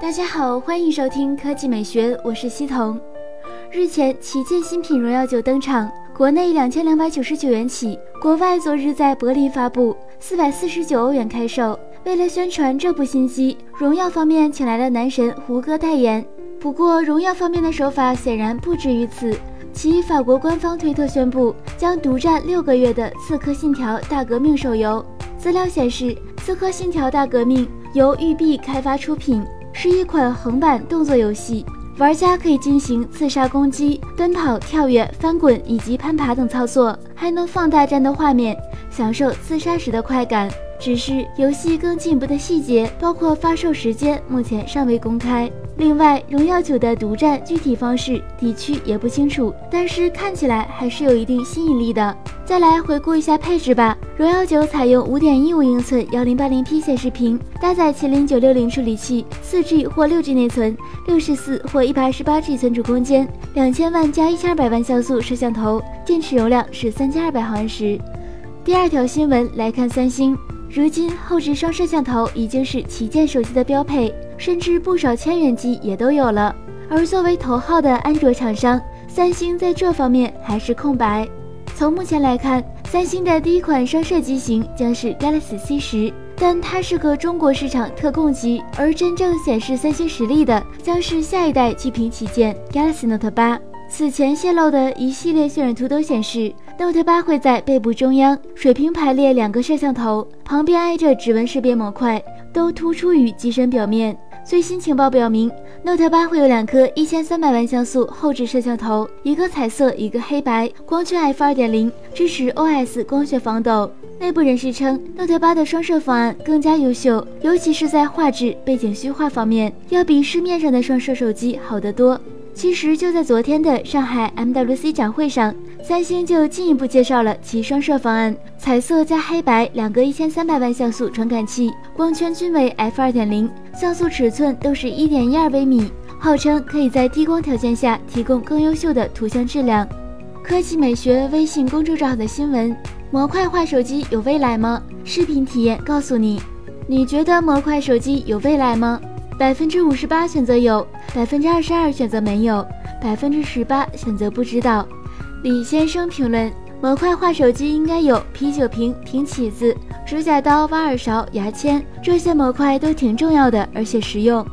大家好，欢迎收听科技美学，我是西彤。日前，旗舰新品荣耀九登场，国内两千两百九十九元起，国外昨日在柏林发布，四百四十九欧元开售。为了宣传这部新机，荣耀方面请来了男神胡歌代言。不过，荣耀方面的手法显然不止于此，其法国官方推特宣布将独占六个月的《刺客信条：大革命》手游。资料显示，《刺客信条：大革命》由育碧开发出品。是一款横版动作游戏，玩家可以进行刺杀、攻击、奔跑、跳跃、翻滚以及攀爬等操作，还能放大战斗画面，享受刺杀时的快感。只是游戏更进一步的细节，包括发售时间，目前尚未公开。另外，荣耀九的独占具体方式、地区也不清楚，但是看起来还是有一定吸引力的。再来回顾一下配置吧。荣耀九采用五点一五英寸幺零八零 P 显示屏，搭载麒麟九六零处理器，四 G 或六 G 内存，六十四或一百二十八 G 存储空间，两千万加一千二百万像素摄像头，电池容量是三千二百毫安时。第二条新闻来看三星。如今后置双摄像头已经是旗舰手机的标配，甚至不少千元机也都有了。而作为头号的安卓厂商，三星在这方面还是空白。从目前来看，三星的第一款双摄机型将是 Galaxy C 十，但它是个中国市场特供机，而真正显示三星实力的将是下一代巨屏旗舰 Galaxy Note 八。此前泄露的一系列渲染图都显示，Note 八会在背部中央水平排列两个摄像头，旁边挨着指纹识别模块，都突出于机身表面。最新情报表明，Note 八会有两颗一千三百万像素后置摄像头，一个彩色，一个黑白，光圈 f 二点零，支持 OS 光学防抖。内部人士称，Note 八的双摄方案更加优秀，尤其是在画质、背景虚化方面，要比市面上的双摄手机好得多。其实就在昨天的上海 MWC 展会上，三星就进一步介绍了其双摄方案：彩色加黑白两个一千三百万像素传感器，光圈均为 f 二点零，像素尺寸都是一点一二微米，号称可以在低光条件下提供更优秀的图像质量。科技美学微信公众号的新闻：模块化手机有未来吗？视频体验告诉你，你觉得模块手机有未来吗？百分之五十八选择有，百分之二十二选择没有，百分之十八选择不知道。李先生评论：模块化手机应该有啤酒瓶、平起子、指甲刀、挖耳勺、牙签，这些模块都挺重要的，而且实用。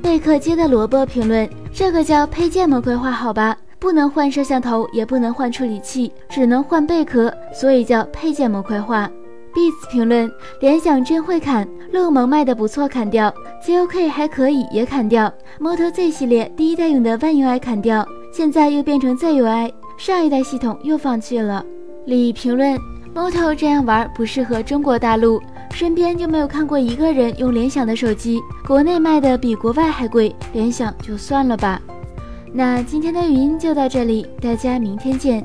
贝壳街的萝卜评论：这个叫配件模块化好吧？不能换摄像头，也不能换处理器，只能换贝壳，所以叫配件模块化。Beats 评论：联想真会砍，乐檬卖的不错，砍掉；ZOK 还可以，也砍掉；Moto Z 系列第一代用的 One UI 砍掉，现在又变成 ZUI，上一代系统又放弃了。李评论：Moto 这样玩不适合中国大陆，身边就没有看过一个人用联想的手机，国内卖的比国外还贵，联想就算了吧。那今天的语音就到这里，大家明天见。